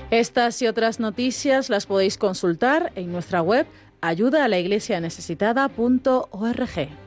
Estas y otras noticias las podéis consultar en nuestra web ayuda a la iglesia necesitada.org.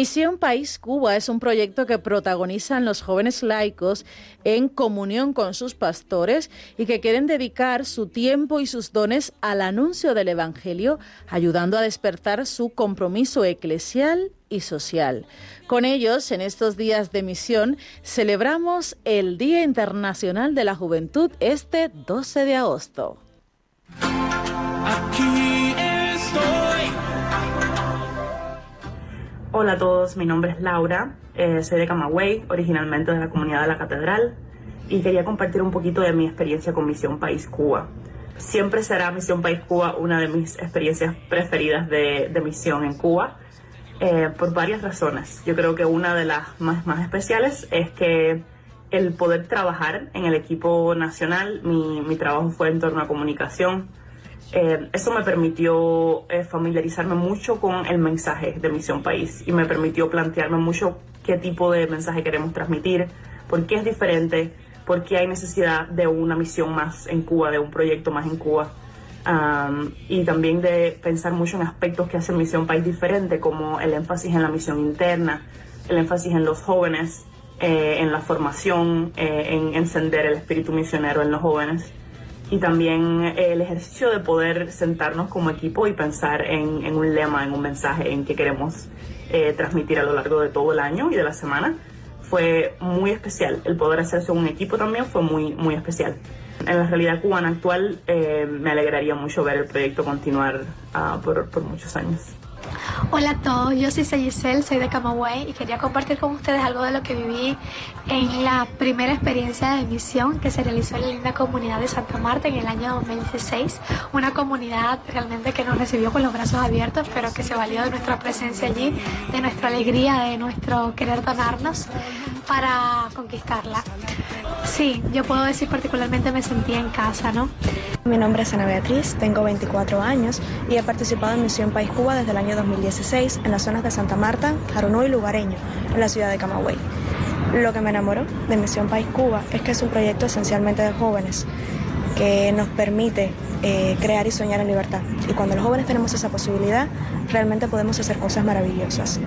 Misión País Cuba es un proyecto que protagonizan los jóvenes laicos en comunión con sus pastores y que quieren dedicar su tiempo y sus dones al anuncio del Evangelio, ayudando a despertar su compromiso eclesial y social. Con ellos, en estos días de misión, celebramos el Día Internacional de la Juventud este 12 de agosto. Hola a todos, mi nombre es Laura, eh, soy de Camagüey, originalmente de la comunidad de la Catedral, y quería compartir un poquito de mi experiencia con Misión País Cuba. Siempre será Misión País Cuba una de mis experiencias preferidas de, de misión en Cuba, eh, por varias razones. Yo creo que una de las más, más especiales es que el poder trabajar en el equipo nacional. Mi, mi trabajo fue en torno a comunicación. Eh, eso me permitió eh, familiarizarme mucho con el mensaje de Misión País y me permitió plantearme mucho qué tipo de mensaje queremos transmitir, por qué es diferente, por qué hay necesidad de una misión más en Cuba, de un proyecto más en Cuba. y también de pensar mucho en aspectos que hacen Misión País diferente, como el énfasis en la misión interna, el énfasis en los jóvenes, eh, en la formación, en encender el espíritu misionero en los jóvenes y también el ejercicio de poder sentarnos como equipo y pensar en, en un lema, en un mensaje, en que queremos eh, transmitir a lo largo de todo el año y de la semana. Fue muy especial. El poder hacerse un equipo también fue muy, muy especial. En la realidad cubana actual me alegraría mucho ver el proyecto continuar uh, por, por muchos años. Hola a todos, yo soy Giselle, soy de Camagüey y quería compartir con ustedes algo de lo que viví en la primera experiencia de misión que se realizó en la linda comunidad de Santa Marta en el año 2016. Una comunidad realmente que nos recibió con los brazos abiertos, pero que se valió de nuestra presencia allí, de nuestra alegría, de nuestro querer donarnos para conquistarla. Sí, yo puedo decir particularmente me sentí en casa, ¿no? Mi nombre es Ana Beatriz, tengo 24 años y he participado en Misión País Cuba desde el año 2016 en las zonas de Santa Marta, Jaruno y Lugareño, en la ciudad de Camagüey. Lo que me enamoró de Misión País Cuba es que es un proyecto esencialmente de jóvenes que nos permite eh, crear y soñar en libertad. Y cuando los jóvenes tenemos esa posibilidad, realmente podemos hacer cosas maravillosas.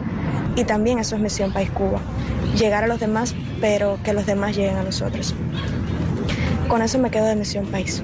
Y también eso es Misión País Cuba, llegar a los demás, pero que los demás lleguen a nosotros. Con eso me quedo de Misión País.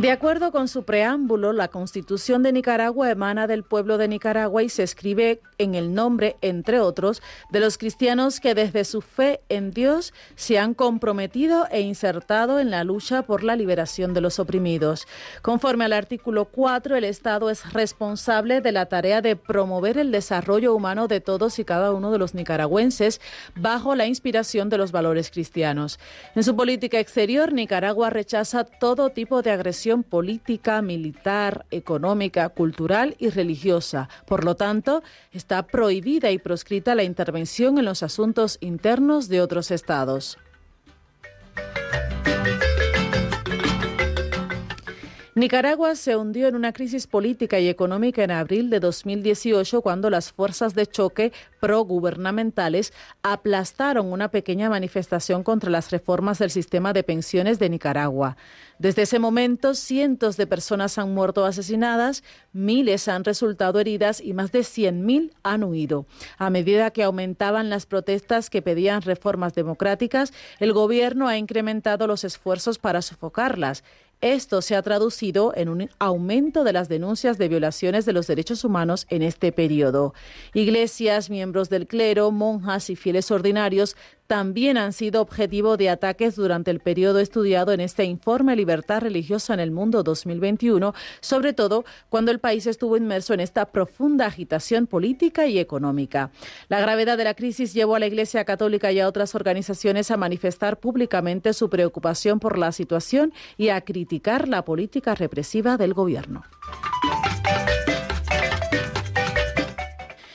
De acuerdo con su preámbulo, la Constitución de Nicaragua emana del pueblo de Nicaragua y se escribe en el nombre, entre otros, de los cristianos que desde su fe en Dios se han comprometido e insertado en la lucha por la liberación de los oprimidos. Conforme al artículo 4, el Estado es responsable de la tarea de promover el desarrollo humano de todos y cada uno de los nicaragüenses bajo la inspiración de los valores cristianos. En su política exterior, Nicaragua rechaza todo tipo de agresión política, militar, económica, cultural y religiosa. Por lo tanto, está prohibida y proscrita la intervención en los asuntos internos de otros estados. Nicaragua se hundió en una crisis política y económica en abril de 2018 cuando las fuerzas de choque progubernamentales aplastaron una pequeña manifestación contra las reformas del sistema de pensiones de Nicaragua. Desde ese momento, cientos de personas han muerto asesinadas, miles han resultado heridas y más de 100.000 han huido. A medida que aumentaban las protestas que pedían reformas democráticas, el gobierno ha incrementado los esfuerzos para sofocarlas. Esto se ha traducido en un aumento de las denuncias de violaciones de los derechos humanos en este periodo. Iglesias, miembros del clero, monjas y fieles ordinarios también han sido objetivo de ataques durante el periodo estudiado en este informe Libertad Religiosa en el Mundo 2021, sobre todo cuando el país estuvo inmerso en esta profunda agitación política y económica. La gravedad de la crisis llevó a la Iglesia Católica y a otras organizaciones a manifestar públicamente su preocupación por la situación y a criticar la política represiva del gobierno.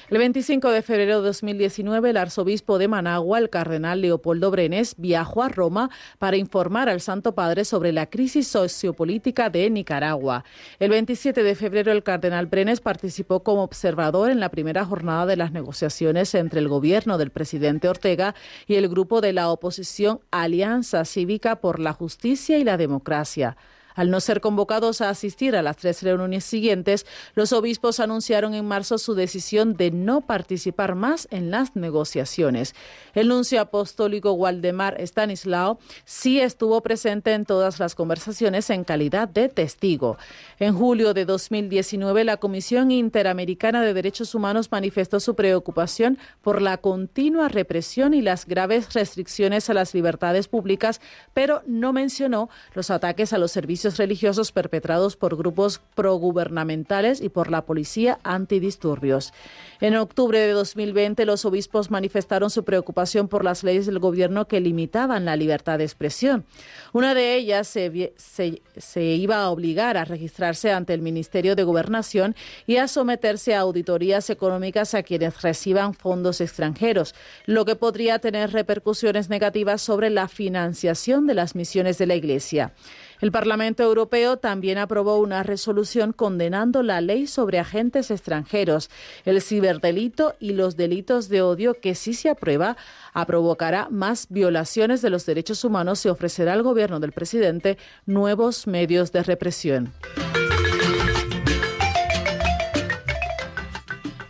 El 25 de febrero de 2019, el arzobispo de Managua, el cardenal Leopoldo Brenes, viajó a Roma para informar al Santo Padre sobre la crisis sociopolítica de Nicaragua. El 27 de febrero, el cardenal Brenes participó como observador en la primera jornada de las negociaciones entre el gobierno del presidente Ortega y el grupo de la oposición Alianza Cívica por la Justicia y la Democracia. Al no ser convocados a asistir a las tres reuniones siguientes, los obispos anunciaron en marzo su decisión de no participar más en las negociaciones. El nuncio apostólico Waldemar Stanislao sí estuvo presente en todas las conversaciones en calidad de testigo. En julio de 2019, la Comisión Interamericana de Derechos Humanos manifestó su preocupación por la continua represión y las graves restricciones a las libertades públicas, pero no mencionó los ataques a los servicios religiosos perpetrados por grupos progubernamentales y por la policía antidisturbios. En octubre de 2020, los obispos manifestaron su preocupación por las leyes del gobierno que limitaban la libertad de expresión. Una de ellas se, se, iba a obligar a registrarse ante el Ministerio de Gobernación y a someterse a auditorías económicas a quienes reciban fondos extranjeros, lo que podría tener repercusiones negativas sobre la financiación de las misiones de la Iglesia. El Parlamento Europeo también aprobó una resolución condenando la ley sobre agentes extranjeros, el ciberdelito y los delitos de odio que si se aprueba provocará más violaciones de los derechos humanos y ofrecerá al gobierno del presidente nuevos medios de represión.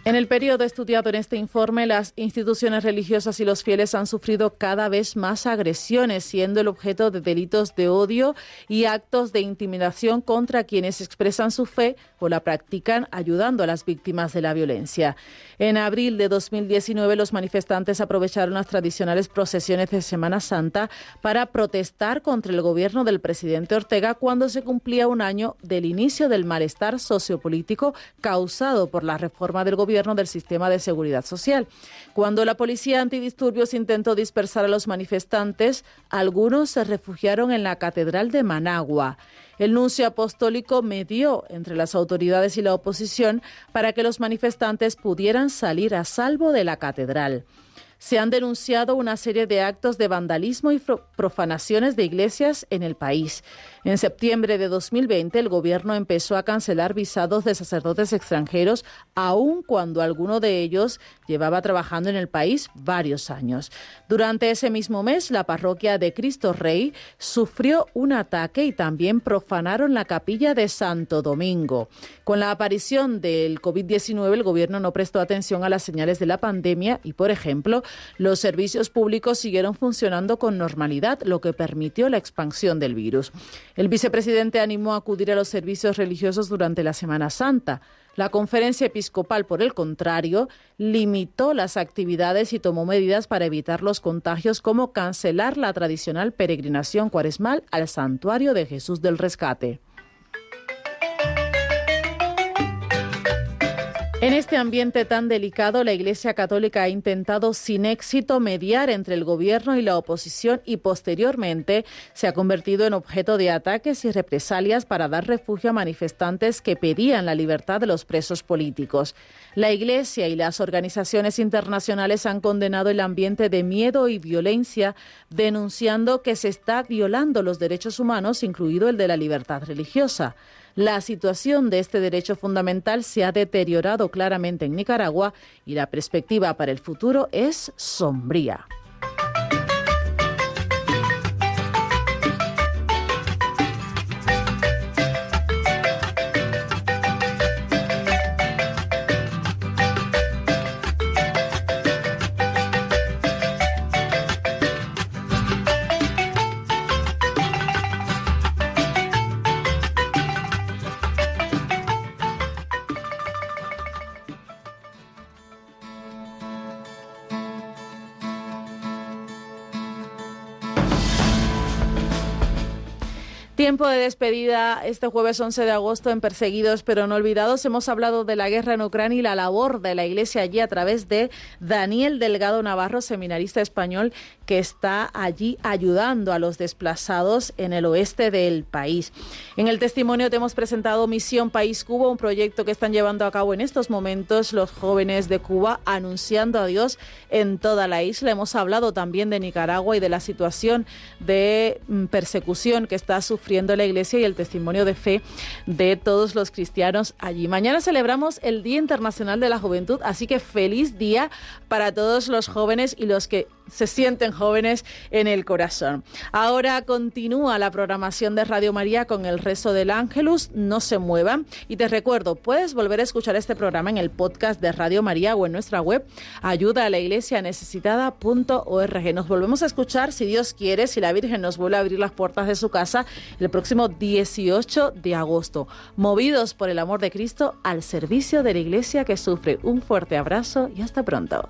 En el periodo estudiado en este informe, las instituciones religiosas y los fieles han sufrido cada vez más agresiones, siendo el objeto de delitos de odio y actos de intimidación contra quienes expresan su fe o la practican, ayudando a las víctimas de la violencia. En abril de 2019, los manifestantes aprovecharon las tradicionales procesiones de Semana Santa para protestar contra el gobierno del presidente Ortega cuando se cumplía un año del inicio del malestar sociopolítico causado por la reforma del gobierno del sistema de seguridad social. Cuando la policía antidisturbios intentó dispersar a los manifestantes, algunos se refugiaron en la Catedral de Managua. El nuncio apostólico medió entre las autoridades y la oposición para que los manifestantes pudieran salir a salvo de la catedral se han denunciado una serie de actos de vandalismo y profanaciones de iglesias en el país. En septiembre de 2020, el gobierno empezó a cancelar visados de sacerdotes extranjeros, aun cuando alguno de ellos llevaba trabajando en el país varios años. Durante ese mismo mes, la parroquia de Cristo Rey sufrió un ataque y también profanaron la capilla de Santo Domingo. Con la aparición del COVID-19, el gobierno no prestó atención a las señales de la pandemia y, por ejemplo, los servicios públicos siguieron funcionando con normalidad, lo que permitió la expansión del virus. El vicepresidente animó a acudir a los servicios religiosos durante la Semana Santa. La conferencia episcopal, por el contrario, limitó las actividades y tomó medidas para evitar los contagios, como cancelar la tradicional peregrinación cuaresmal al santuario de Jesús del Rescate. En este ambiente tan delicado, la Iglesia Católica ha intentado sin éxito mediar entre el gobierno y la oposición y posteriormente se ha convertido en objeto de ataques y represalias para dar refugio a manifestantes que pedían la libertad de los presos políticos. La Iglesia y las organizaciones internacionales han condenado el ambiente de miedo y violencia, denunciando que se está violando los derechos humanos, incluido el de la libertad religiosa. La situación de este derecho fundamental se ha deteriorado claramente en Nicaragua y la perspectiva para el futuro es sombría. Tiempo de despedida este jueves 11 de agosto en Perseguidos pero no olvidados. Hemos hablado de la guerra en Ucrania y la labor de la Iglesia allí a través de Daniel Delgado Navarro, seminarista español que está allí ayudando a los desplazados en el oeste del país. En el testimonio te hemos presentado Misión País Cuba, un proyecto que están llevando a cabo en estos momentos los jóvenes de Cuba anunciando a Dios en toda la isla. Hemos hablado también de Nicaragua y de la situación de mm, persecución que está sufriendo la Iglesia y el testimonio de fe de todos los cristianos allí. Mañana celebramos el Día Internacional de la Juventud, así que feliz día para todos los jóvenes y los que se sienten jóvenes en el corazón. Ahora continúa la programación de Radio María con el resto del Ángelus. No se muevan. Y te recuerdo, puedes volver a escuchar este programa en el podcast de Radio María o en nuestra web ayuda a la iglesia necesitada.org. Nos volvemos a escuchar, si Dios quiere, si la Virgen nos vuelve a abrir las puertas de su casa, el próximo 18 de agosto. Movidos por el amor de Cristo al servicio de la iglesia que sufre. Un fuerte abrazo y hasta pronto.